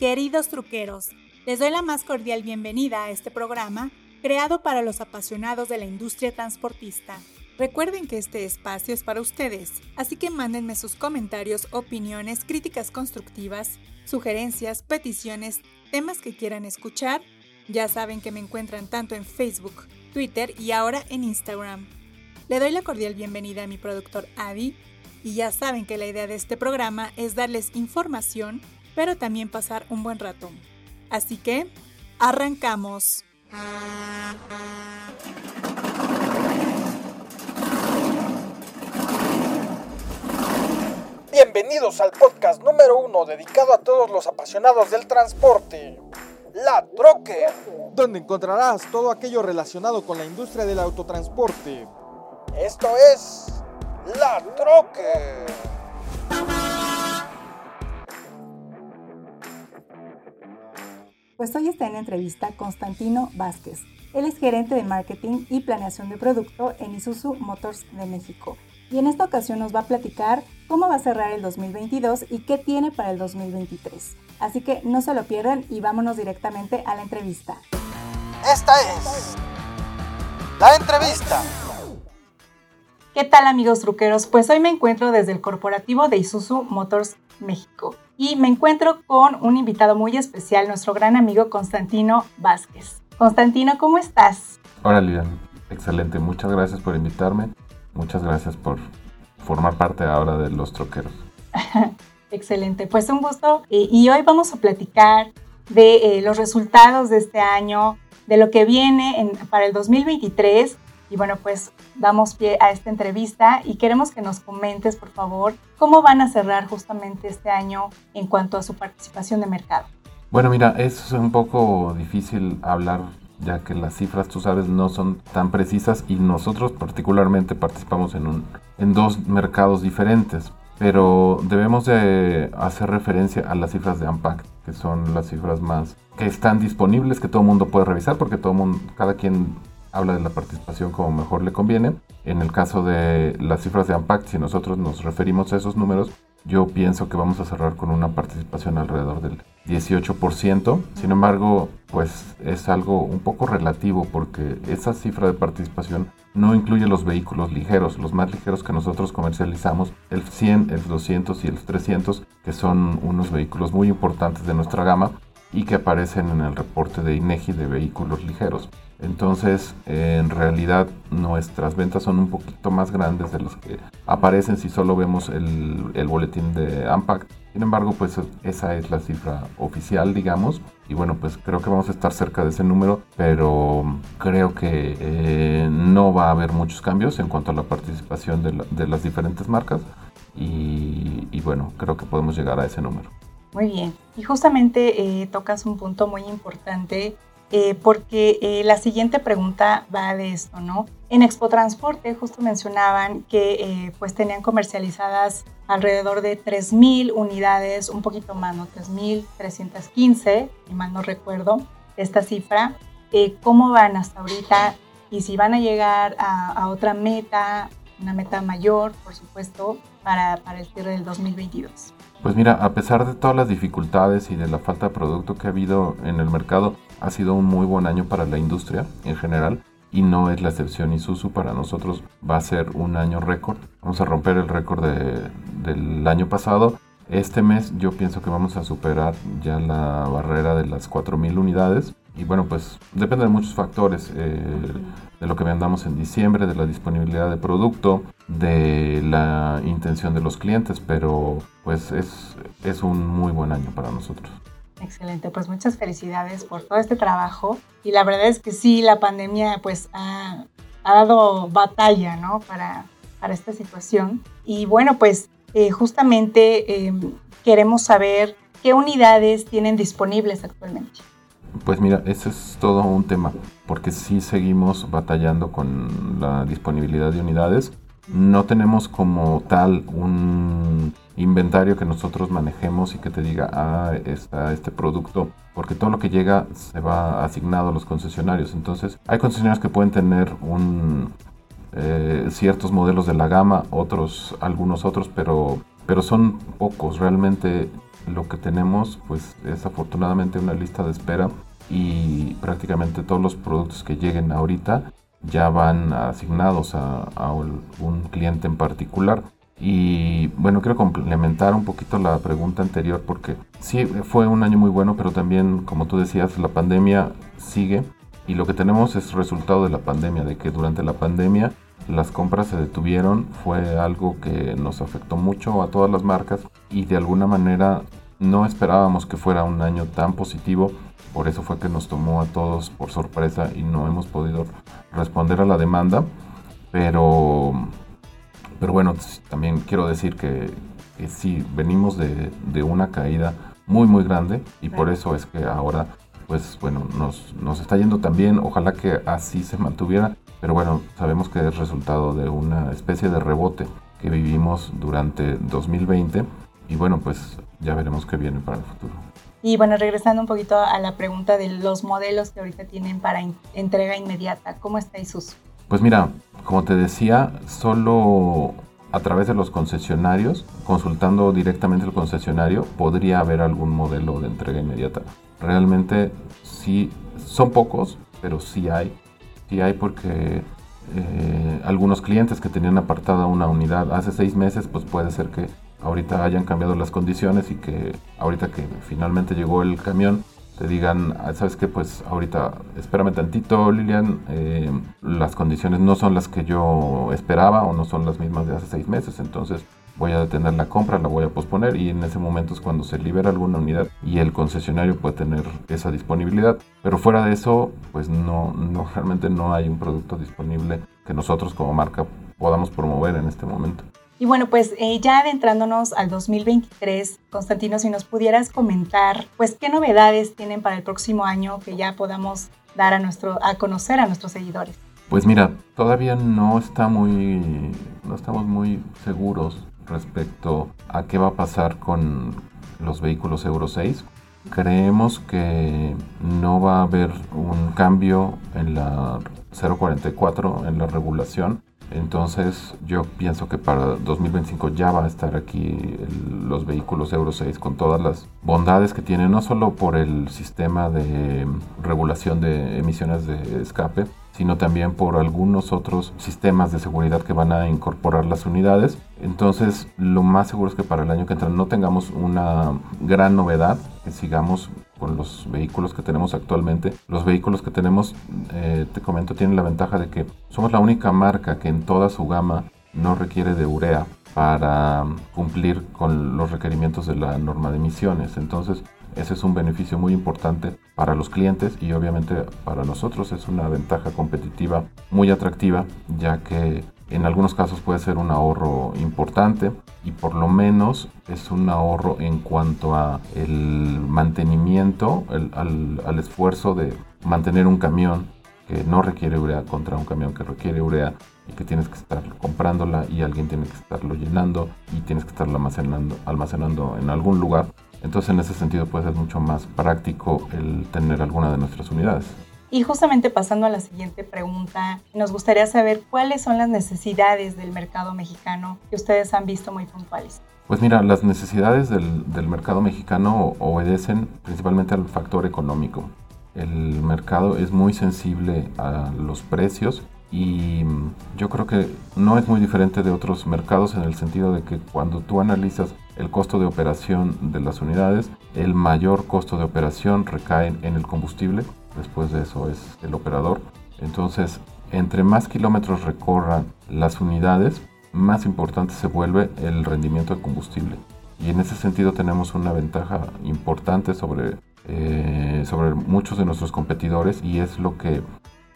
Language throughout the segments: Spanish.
Queridos truqueros, les doy la más cordial bienvenida a este programa creado para los apasionados de la industria transportista. Recuerden que este espacio es para ustedes, así que mándenme sus comentarios, opiniones, críticas constructivas, sugerencias, peticiones, temas que quieran escuchar. Ya saben que me encuentran tanto en Facebook, Twitter y ahora en Instagram. Le doy la cordial bienvenida a mi productor Adi y ya saben que la idea de este programa es darles información, pero también pasar un buen rato. Así que, arrancamos. Bienvenidos al podcast número uno dedicado a todos los apasionados del transporte. La Troque, donde encontrarás todo aquello relacionado con la industria del autotransporte. Esto es La Troque. Pues hoy está en entrevista Constantino Vázquez. Él es gerente de marketing y planeación de producto en Isuzu Motors de México. Y en esta ocasión nos va a platicar cómo va a cerrar el 2022 y qué tiene para el 2023. Así que no se lo pierdan y vámonos directamente a la entrevista. Esta es la entrevista. ¿Qué tal amigos truqueros? Pues hoy me encuentro desde el corporativo de Isuzu Motors México y me encuentro con un invitado muy especial, nuestro gran amigo Constantino Vázquez. Constantino, ¿cómo estás? Hola Lilian, excelente, muchas gracias por invitarme, muchas gracias por formar parte ahora de los troqueros. Excelente, pues un gusto. Y, hoy vamos a platicar de eh, los resultados de este año, de lo que viene para el 2023. Y bueno, pues damos pie a esta entrevista y queremos que nos comentes, por favor, cómo van a cerrar justamente este año en cuanto a su participación de mercado. Bueno, mira, es un poco difícil hablar ya que las cifras, tú sabes, no son tan precisas y nosotros particularmente participamos en, un, en dos mercados diferentes pero debemos de hacer referencia a las cifras de AMPAC, que son las cifras más que están disponibles, que todo el mundo puede revisar, porque todo mundo, cada quien habla de la participación como mejor le conviene. En el caso de las cifras de AMPAC, si nosotros nos referimos a esos números, yo pienso que vamos a cerrar con una participación alrededor del 18%. Sin embargo, pues es algo un poco relativo porque esa cifra de participación no incluye los vehículos ligeros, los más ligeros que nosotros comercializamos, el 100, el 200 y el 300, que son unos vehículos muy importantes de nuestra gama y que aparecen en el reporte de INEGI de vehículos ligeros. Entonces, en realidad, nuestras ventas son un poquito más grandes de los que aparecen si solo vemos el, boletín de AMPAC. Sin embargo, pues esa es la cifra oficial, digamos. Y bueno, pues creo que vamos a estar cerca de ese número, pero creo que eh, no va a haber muchos cambios en cuanto a la participación de, las diferentes marcas. Y, y, bueno, creo que podemos llegar a ese número. Muy bien. Y justamente eh, tocas un punto muy importante eh, porque eh, la siguiente pregunta va de esto, ¿no? En Expo Transporte justo mencionaban que eh, pues tenían comercializadas alrededor de 3.000 unidades, un poquito más, ¿no? 3.315, si mal no recuerdo esta cifra. ¿Cómo van hasta ahorita? Y si van a llegar a, a otra meta, una meta mayor, por supuesto, para, para el cierre del 2022. Pues mira, a pesar de todas las dificultades y de la falta de producto que ha habido en el mercado, ha sido un muy buen año para la industria en general y no es la excepción Isuzu. Para nosotros va a ser un año récord. Vamos a romper el récord del año pasado. Este mes yo pienso que vamos a superar ya la barrera de las 4.000 unidades. Y bueno, pues depende de muchos factores. Eh, de lo que vendamos en diciembre, de la disponibilidad de producto, de la intención de los clientes. Pero pues es, es un muy buen año para nosotros. Excelente, pues muchas felicidades por todo este trabajo y la verdad es que sí, la pandemia pues ha, dado batalla, ¿no? Para, para, esta situación. Y bueno, pues eh, justamente em, queremos saber qué unidades tienen disponibles actualmente. Pues mira, ese es todo un tema, porque sí seguimos batallando con la disponibilidad de unidades. No tenemos como tal un inventario que nosotros manejemos y que te diga, ah, está este producto, porque todo lo que llega se va asignado a los concesionarios. Entonces, hay concesionarios que pueden tener eh, ciertos modelos de la gama, otros, algunos otros, pero, pero son pocos. Realmente lo que tenemos pues es afortunadamente una lista de espera y prácticamente todos los productos que lleguen ahorita ya van asignados a, a un cliente en particular. Y bueno, quiero complementar un poquito la pregunta anterior porque sí fue un año muy bueno, pero también, como tú decías, la pandemia sigue y lo que tenemos es resultado de la pandemia, de que durante la pandemia las compras se detuvieron, fue algo que nos afectó mucho a todas las marcas y de alguna manera no esperábamos que fuera un año tan positivo, por eso fue que nos tomó a todos por sorpresa y no hemos podido responder a la demanda, pero pero bueno, también quiero decir que, sí, venimos de, de, una caída muy, muy grande y por eso es que ahora, pues bueno, nos, nos está yendo también. Ojalá que así se mantuviera, pero bueno, sabemos que es resultado de una especie de rebote que vivimos durante 2020 y bueno, pues ya veremos qué viene para el futuro. Y bueno, regresando un poquito a la pregunta de los modelos que ahorita tienen para entrega inmediata, ¿cómo está Isuzu? Pues mira, como te decía, solo a través de los concesionarios, consultando directamente el concesionario, podría haber algún modelo de entrega inmediata. Realmente sí, son pocos, pero sí hay. Sí hay porque eh, algunos clientes que tenían apartada una unidad hace seis meses, pues puede ser que ahorita hayan cambiado las condiciones y que ahorita que finalmente llegó el camión, te digan, ah, sabes que pues ahorita espérame tantito Lilian, eh, las condiciones no son las que yo esperaba o no son las mismas de hace seis meses, entonces voy a detener la compra, la voy a posponer y en ese momento es cuando se libera alguna unidad y el concesionario puede tener esa disponibilidad. Pero fuera de eso, pues no, no realmente no hay un producto disponible que nosotros como marca podamos promover en este momento. Y bueno, pues eh, ya adentrándonos al 2023, Constantino, si nos pudieras comentar, pues qué novedades tienen para el próximo año que ya podamos dar a nuestro, a conocer a nuestros seguidores. Pues mira, todavía no está muy, no estamos muy seguros respecto a qué va a pasar con los vehículos Euro 6. Creemos que no va a haber un cambio en la 044, en la regulación, entonces yo pienso que para 2025 ya va a estar aquí los vehículos Euro 6 con todas las bondades que tienen, no solo por el sistema de regulación de emisiones de escape, sino también por algunos otros sistemas de seguridad que van a incorporar las unidades. Entonces, lo más seguro es que para el año que entra no tengamos una gran novedad, que sigamos con los vehículos que tenemos actualmente. Los vehículos que tenemos, eh, te comento, tienen la ventaja de que somos la única marca que en toda su gama no requiere de urea para cumplir con los requerimientos de la norma de emisiones. Entonces, ese es un beneficio muy importante para los clientes y obviamente para nosotros es una ventaja competitiva muy atractiva ya que en algunos casos puede ser un ahorro importante y por lo menos es un ahorro en cuanto a el mantenimiento, al, al esfuerzo de mantener un camión que no requiere urea contra un camión que requiere urea y que tienes que estar comprándola y alguien tiene que estarlo llenando y tienes que estarlo almacenando, almacenando en algún lugar. Entonces en ese sentido puede ser mucho más práctico el tener alguna de nuestras unidades. Y justamente pasando a la siguiente pregunta, nos gustaría saber cuáles son las necesidades del mercado mexicano que ustedes han visto muy puntuales. Pues mira, las necesidades del, del mercado mexicano obedecen principalmente al factor económico. El mercado es muy sensible a los precios y yo creo que no es muy diferente de otros mercados en el sentido de que cuando tú analizas el costo de operación de las unidades, el mayor costo de operación recae en el combustible después de eso es el operador. Entonces, entre más kilómetros recorran las unidades, más importante se vuelve el rendimiento de combustible. Y en ese sentido tenemos una ventaja importante sobre, eh, sobre muchos de nuestros competidores y es lo que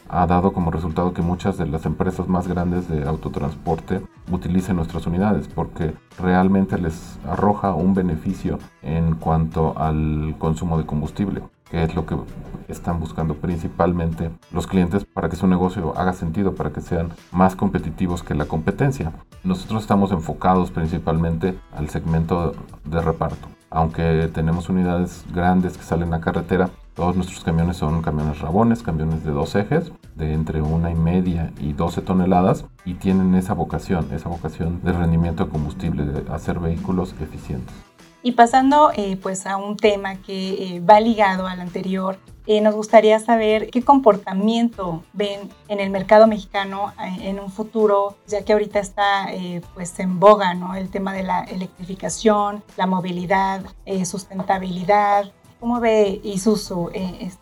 ha dado como resultado que muchas de las empresas más grandes de autotransporte utilicen nuestras unidades porque realmente les arroja un beneficio en cuanto al consumo de combustible que es lo que están buscando principalmente los clientes para que su negocio haga sentido, para que sean más competitivos que la competencia. Nosotros estamos enfocados principalmente al segmento de reparto. Aunque tenemos unidades grandes que salen a carretera, todos nuestros camiones son camiones rabones, camiones de dos ejes, de entre una y media y 12 toneladas, y tienen esa vocación, esa vocación de rendimiento de combustible, de hacer vehículos eficientes. Y pasando eh, pues a un tema que eh, va ligado al anterior, eh, nos gustaría saber qué comportamiento ven en el mercado mexicano en un futuro, ya que ahorita está pues en boga ¿no? el tema de la electrificación, la movilidad, sustentabilidad. ¿Cómo ve Isuzu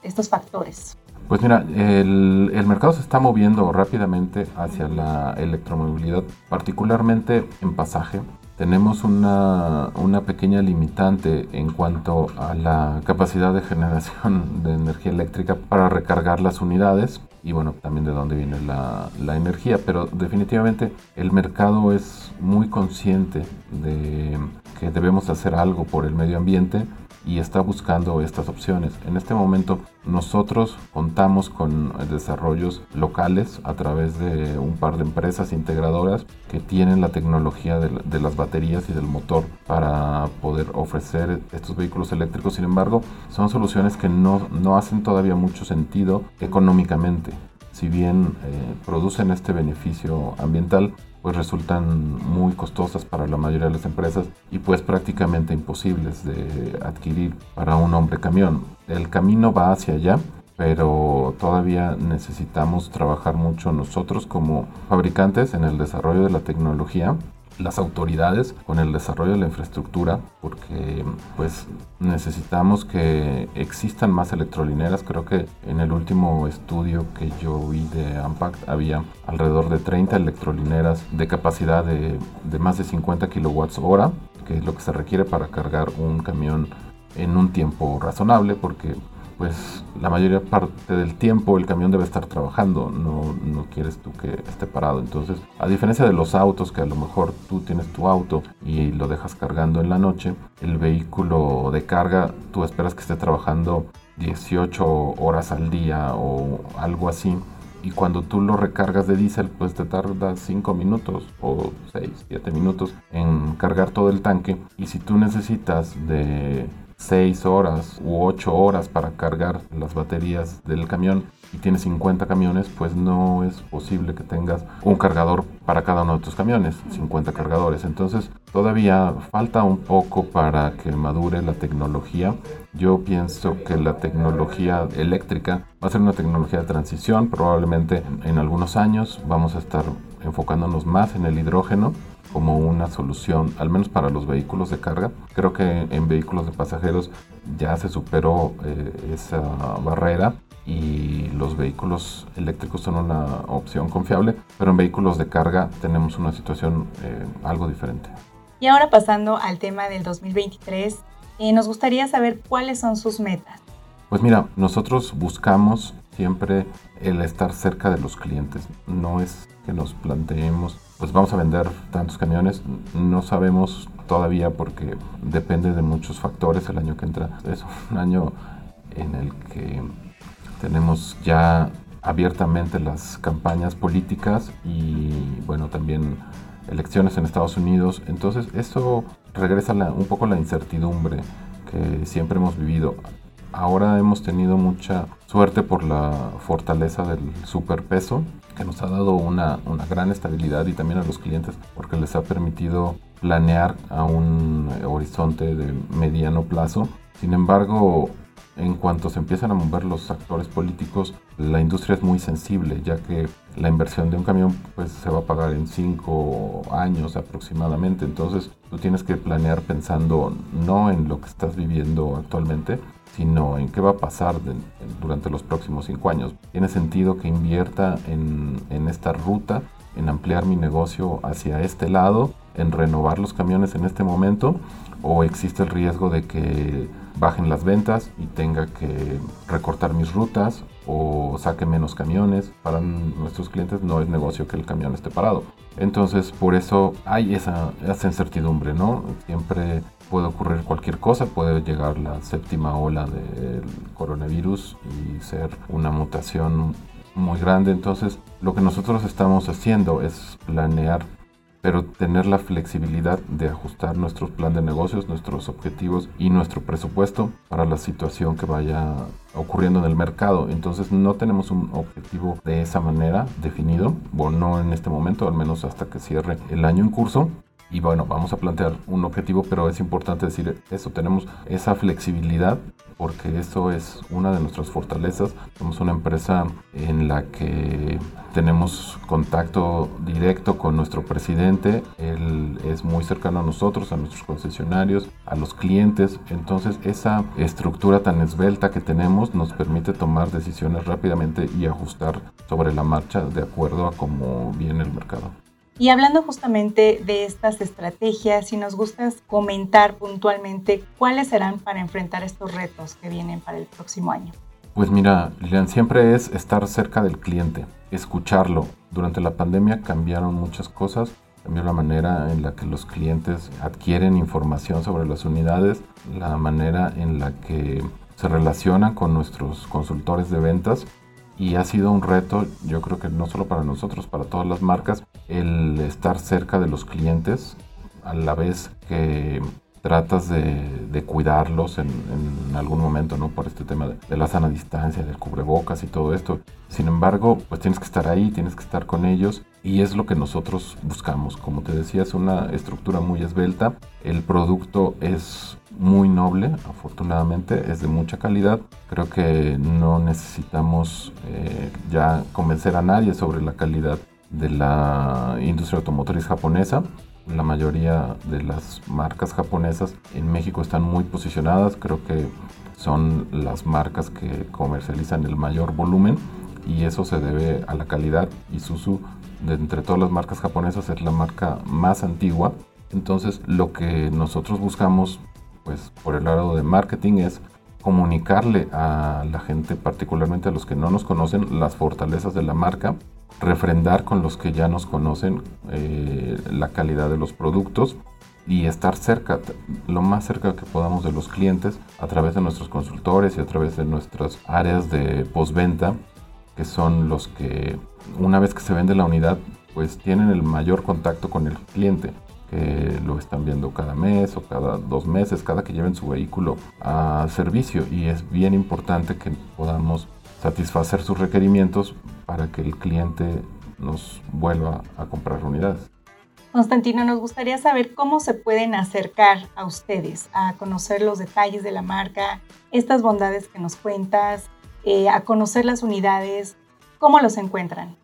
estos factores? Pues mira, el, el, mercado se está moviendo rápidamente hacia la electromovilidad, particularmente en pasaje. Tenemos una, una, pequeña limitante en cuanto a la capacidad de generación de energía eléctrica para recargar las unidades y bueno, también de dónde viene la, la energía, pero definitivamente el mercado es muy consciente de que debemos hacer algo por el medio ambiente y está buscando estas opciones. En este momento nosotros contamos con desarrollos locales a través de un par de empresas integradoras que tienen la tecnología de, las baterías y del motor para poder ofrecer estos vehículos eléctricos. Sin embargo, son soluciones que no, no hacen todavía mucho sentido económicamente. Si bien eh, producen este beneficio ambiental, pues resultan muy costosas para la mayoría de las empresas y pues prácticamente imposibles de adquirir para un hombre camión. El camino va hacia allá, pero todavía necesitamos trabajar mucho nosotros como fabricantes en el desarrollo de la tecnología las autoridades con el desarrollo de la infraestructura porque pues necesitamos que existan más electrolineras. Creo que en el último estudio que yo vi de Ampact había alrededor de 30 electrolineras de capacidad de, de más de 50 kilowatts hora que es lo que se requiere para cargar un camión en un tiempo razonable porque pues la mayoría parte del tiempo el camión debe estar trabajando, no, no quieres tú que esté parado. Entonces, a diferencia de los autos, que a lo mejor tú tienes tu auto y lo dejas cargando en la noche, el vehículo de carga tú esperas que esté trabajando 18 horas al día o algo así. Y cuando tú lo recargas de diésel, pues te tarda 5 minutos o 6, 7 minutos en cargar todo el tanque. Y si tú necesitas de 6 horas u 8 horas para cargar las baterías del camión y tienes 50 camiones, pues no es posible que tengas un cargador para cada uno de tus camiones, 50 cargadores. Entonces todavía falta un poco para que madure la tecnología. Yo pienso que la tecnología eléctrica va a ser una tecnología de transición. Probablemente en algunos años vamos a estar enfocándonos más en el hidrógeno como una solución, al menos para los vehículos de carga. Creo que en vehículos de pasajeros ya se superó eh, esa barrera y los vehículos eléctricos son una opción confiable, pero en vehículos de carga tenemos una situación eh, algo diferente. Y ahora pasando al tema del 2023, eh, nos gustaría saber cuáles son sus metas. Pues mira, nosotros buscamos siempre el estar cerca de los clientes. No es que nos planteemos pues vamos a vender tantos camiones. No sabemos todavía porque depende de muchos factores el año que entra. Es un año en el que tenemos ya abiertamente las campañas políticas y bueno también elecciones en Estados Unidos. Entonces eso regresa un poco la incertidumbre que siempre hemos vivido. Ahora hemos tenido mucha suerte por la fortaleza del superpeso que nos ha dado una, una, gran estabilidad y también a los clientes porque les ha permitido planear a un horizonte de mediano plazo. Sin embargo, en cuanto se empiezan a mover los actores políticos, la industria es muy sensible, ya que la inversión de un camión pues, se va a pagar en cinco años aproximadamente. Entonces, tú tienes que planear pensando no en lo que estás viviendo actualmente, sino en qué va a pasar durante los próximos cinco años. Tiene sentido que invierta en, en esta ruta, en ampliar mi negocio hacia este lado, en renovar los camiones en este momento, o existe el riesgo de que bajen las ventas y tenga que recortar mis rutas o saque menos camiones. Para nuestros clientes no es negocio que el camión esté parado. Entonces, por eso hay esa, esa incertidumbre, ¿no? Siempre puede ocurrir cualquier cosa, puede llegar la séptima ola del coronavirus y ser una mutación muy grande. Entonces, lo que nosotros estamos haciendo es planear, pero tener la flexibilidad de ajustar nuestro plan de negocios, nuestros objetivos y nuestro presupuesto para la situación que vaya ocurriendo en el mercado. Entonces, no tenemos un objetivo de esa manera definido, bueno, no en este momento, al menos hasta que cierre el año en curso y bueno, vamos a plantear un objetivo, pero es importante decir eso, tenemos esa flexibilidad porque eso es una de nuestras fortalezas. Somos una empresa en la que tenemos contacto directo con nuestro presidente, él es muy cercano a nosotros, a nuestros concesionarios, a los clientes, entonces esa estructura tan esbelta que tenemos nos permite tomar decisiones rápidamente y ajustar sobre la marcha de acuerdo a cómo viene el mercado. Y hablando justamente de estas estrategias, si nos gusta comentar puntualmente cuáles serán para enfrentar estos retos que vienen para el próximo año. Pues mira, Lilian, siempre es estar cerca del cliente, escucharlo. Durante la pandemia cambiaron muchas cosas, cambió la manera en la que los clientes adquieren información sobre las unidades, la manera en la que se relacionan con nuestros consultores de ventas y ha sido un reto, yo creo que no solo para nosotros, para todas las marcas, el estar cerca de los clientes a la vez que tratas de, cuidarlos en, algún momento, ¿no? Por este tema de, la sana distancia, del cubrebocas y todo esto. Sin embargo, pues tienes que estar ahí, tienes que estar con ellos y es lo que nosotros buscamos. Como te decía, es una estructura muy esbelta. El producto es muy noble, afortunadamente, es de mucha calidad. Creo que no necesitamos eh, ya convencer a nadie sobre la calidad de la industria automotriz japonesa. La mayoría de las marcas japonesas en México están muy posicionadas, creo que son las marcas que comercializan el mayor volumen y eso se debe a la calidad. Isuzu, de entre todas las marcas japonesas, es la marca más antigua. Entonces, lo que nosotros buscamos, pues por el lado de marketing, es comunicarle a la gente, particularmente a los que no nos conocen, las fortalezas de la marca refrendar con los que ya nos conocen eh, la calidad de los productos y estar cerca, lo más cerca que podamos de los clientes a través de nuestros consultores y a través de nuestras áreas de postventa, que son los que una vez que se vende la unidad, pues tienen el mayor contacto con el cliente, que lo están viendo cada mes o cada dos meses, cada que lleven su vehículo a servicio y es bien importante que podamos satisfacer sus requerimientos para que el cliente nos vuelva a comprar unidades. Constantino, nos gustaría saber cómo se pueden acercar a ustedes, a conocer los detalles de la marca, estas bondades que nos cuentas, eh, a conocer las unidades, ¿cómo los encuentran?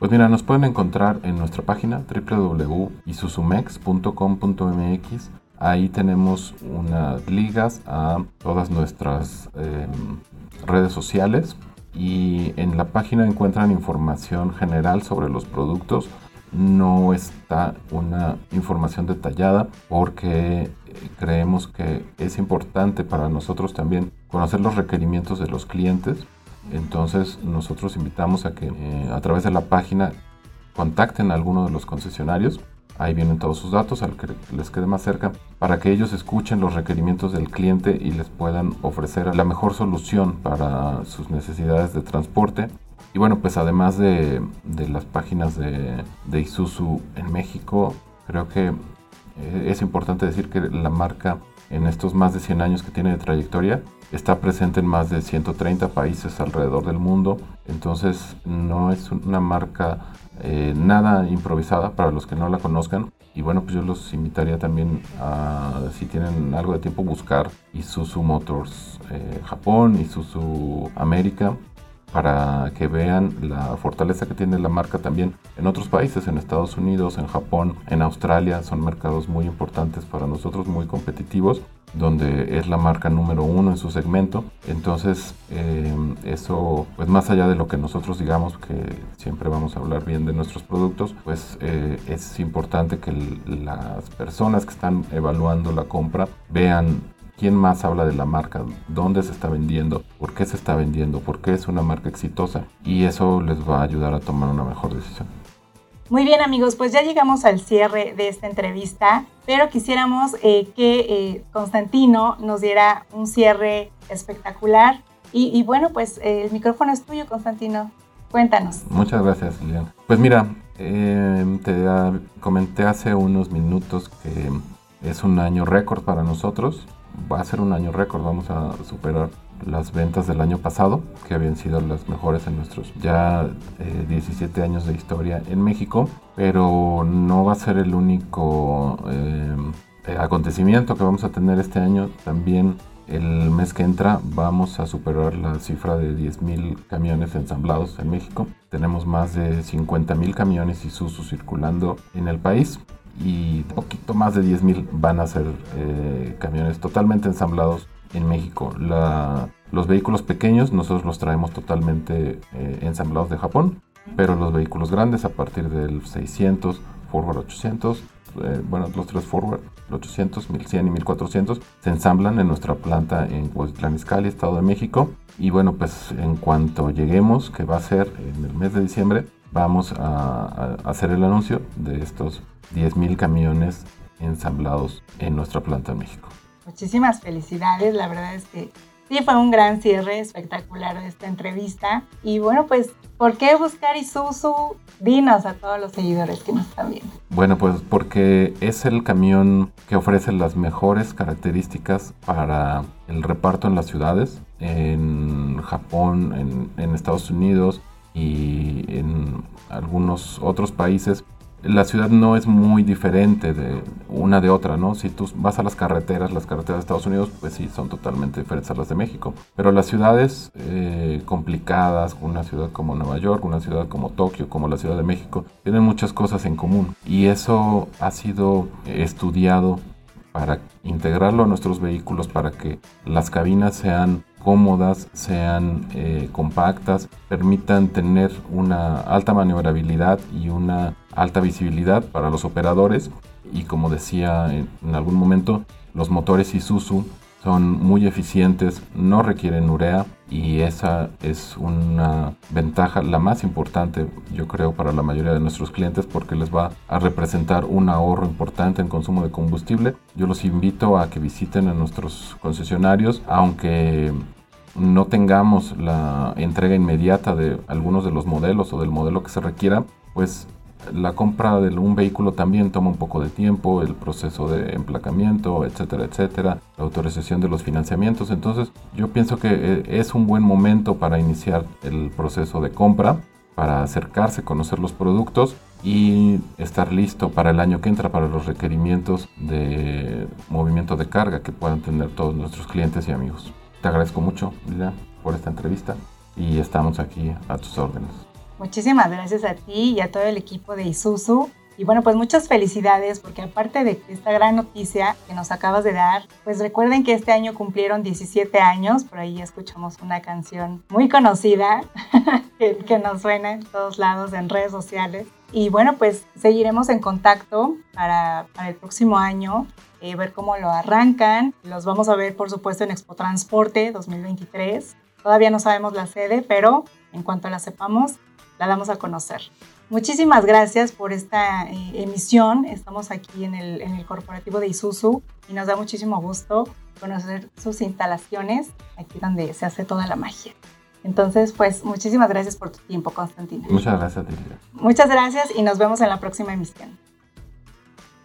Pues mira, nos pueden encontrar en nuestra página www.isusumex.com.mx. Ahí tenemos unas ligas a todas nuestras em, redes sociales y en la página encuentran información general sobre los productos. No está una información detallada porque eh, creemos que es importante para nosotros también conocer los requerimientos de los clientes. Entonces nosotros invitamos a que eh, a través de la página contacten a alguno de los concesionarios Ahí vienen todos sus datos al que les quede más cerca para que ellos escuchen los requerimientos del cliente y les puedan ofrecer la mejor solución para sus necesidades de transporte. Y bueno, pues además de, las páginas de, de Isuzu en México, creo que eh, es importante decir que la marca en estos más de 100 años que tiene de trayectoria está presente en más de 130 países alrededor del mundo. Entonces no es una marca eh, nada improvisada para los que no la conozcan. Y bueno, pues yo los invitaría también a, si tienen algo de tiempo, buscar Isuzu Motors eh, Japón, Isuzu América, para que vean la fortaleza que tiene la marca también en otros países, en Estados Unidos, en Japón, en Australia. Son mercados muy importantes para nosotros, muy competitivos donde es la marca número uno en su segmento. Entonces, eh, eso, pues más allá de lo que nosotros digamos que siempre vamos a hablar bien de nuestros productos, pues eh, es importante que las personas que están evaluando la compra vean quién más habla de la marca, dónde se está vendiendo, por qué se está vendiendo, por qué es una marca exitosa. Y eso les va a ayudar a tomar una mejor decisión. Muy bien amigos, pues ya llegamos al cierre de esta entrevista, pero quisiéramos eh, que eh, Constantino nos diera un cierre espectacular. Y, bueno, pues eh, el micrófono es tuyo, Constantino. Cuéntanos. Muchas gracias, Lilian. Pues mira, te comenté hace unos minutos que es un año récord para nosotros. Va a ser un año récord, vamos a superar las ventas del año pasado, que habían sido las mejores en nuestros ya 17 años de historia en México, pero no va a ser el único acontecimiento que vamos a tener este año. También el mes que entra vamos a superar la cifra de 10.000 camiones ensamblados en México. Tenemos más de 50.000 camiones Isuzu circulando en el país y poquito más de 10.000 van a ser eh, camiones totalmente ensamblados en México. los vehículos pequeños nosotros los traemos totalmente eh, ensamblados de Japón, pero los vehículos grandes a partir del 600, Forward 800, eh, bueno, los tres Forward, 800, 1100 y 1400, se ensamblan en nuestra planta en Huautitlán Izcalli, Estado de México. Y bueno, pues en cuanto lleguemos, que va a ser en el mes de diciembre, vamos a, hacer el anuncio de estos 10.000 camiones ensamblados en nuestra planta en México. Muchísimas felicidades, la verdad es que sí fue un gran cierre espectacular de esta entrevista. Y bueno, pues ¿Por qué buscar Isuzu? Dinos a todos los seguidores que nos están viendo. Bueno, pues porque es el camión que ofrece las mejores características para el reparto en las ciudades, en Japón, en, en Estados Unidos y en algunos otros países la ciudad no es muy diferente de una de otra, ¿no? Si tú vas a las carreteras, las carreteras de Estados Unidos, pues sí, son totalmente diferentes a las de México. Pero las ciudades eh, complicadas, una ciudad como Nueva York, una ciudad como Tokio, como la Ciudad de México, tienen muchas cosas en común. Y eso ha sido estudiado para integrarlo a nuestros vehículos, para que las cabinas sean cómodas, sean eh, compactas, permitan tener una alta maniobrabilidad y una alta visibilidad para los operadores. Y como decía en, en algún momento, los motores Isuzu son muy eficientes, no requieren urea y esa es una ventaja, la más importante yo creo para la mayoría de nuestros clientes porque les va a representar un ahorro importante en consumo de combustible. Yo los invito a que visiten a nuestros concesionarios, aunque no tengamos la entrega inmediata de algunos de los modelos o del modelo que se requiera, pues la compra de un vehículo también toma un poco de tiempo, el proceso de emplacamiento, etcétera, etcétera, la autorización de los financiamientos. Entonces yo pienso que eh, es un buen momento para iniciar el proceso de compra, para acercarse, conocer los productos y estar listo para el año que entra para los requerimientos de movimiento de carga que puedan tener todos nuestros clientes y amigos. Te agradezco mucho, Lila, por esta entrevista y estamos aquí a tus órdenes. Muchísimas gracias a ti y a todo el equipo de Isuzu. Y bueno, pues muchas felicidades porque aparte de esta gran noticia que nos acabas de dar, pues recuerden que este año cumplieron 17 años, por ahí escuchamos una canción muy conocida que, nos suena en todos lados en redes sociales. Y bueno, pues seguiremos en contacto para, para el próximo año, eh, ver cómo lo arrancan. Los vamos a ver, por supuesto, en Expo Transporte 2023. Todavía no sabemos la sede, pero en cuanto la sepamos, la damos a conocer. Muchísimas gracias por esta eh, emisión. Estamos aquí en el, en el corporativo de Isuzu y nos da muchísimo gusto conocer sus instalaciones, aquí donde se hace toda la magia. Entonces, pues muchísimas gracias por tu tiempo, Constantina. Muchas gracias, Tilly. Muchas gracias y nos vemos en la próxima emisión.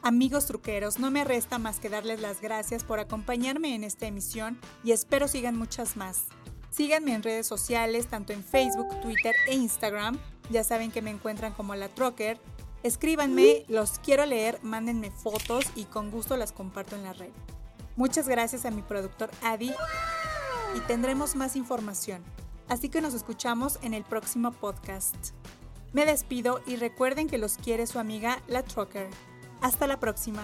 Amigos truqueros, no me resta más que darles las gracias por acompañarme en esta emisión y espero sigan muchas más. Síganme en redes sociales, tanto en Facebook, Twitter e Instagram. Ya saben que me encuentran como la Trocker. Escríbanme, los quiero leer, mándenme fotos y con gusto las comparto en la red. Muchas gracias a mi productor Adi y tendremos más información. Así que nos escuchamos en el próximo podcast. Me despido y recuerden que los quiere su amiga La Trucker. Hasta la próxima.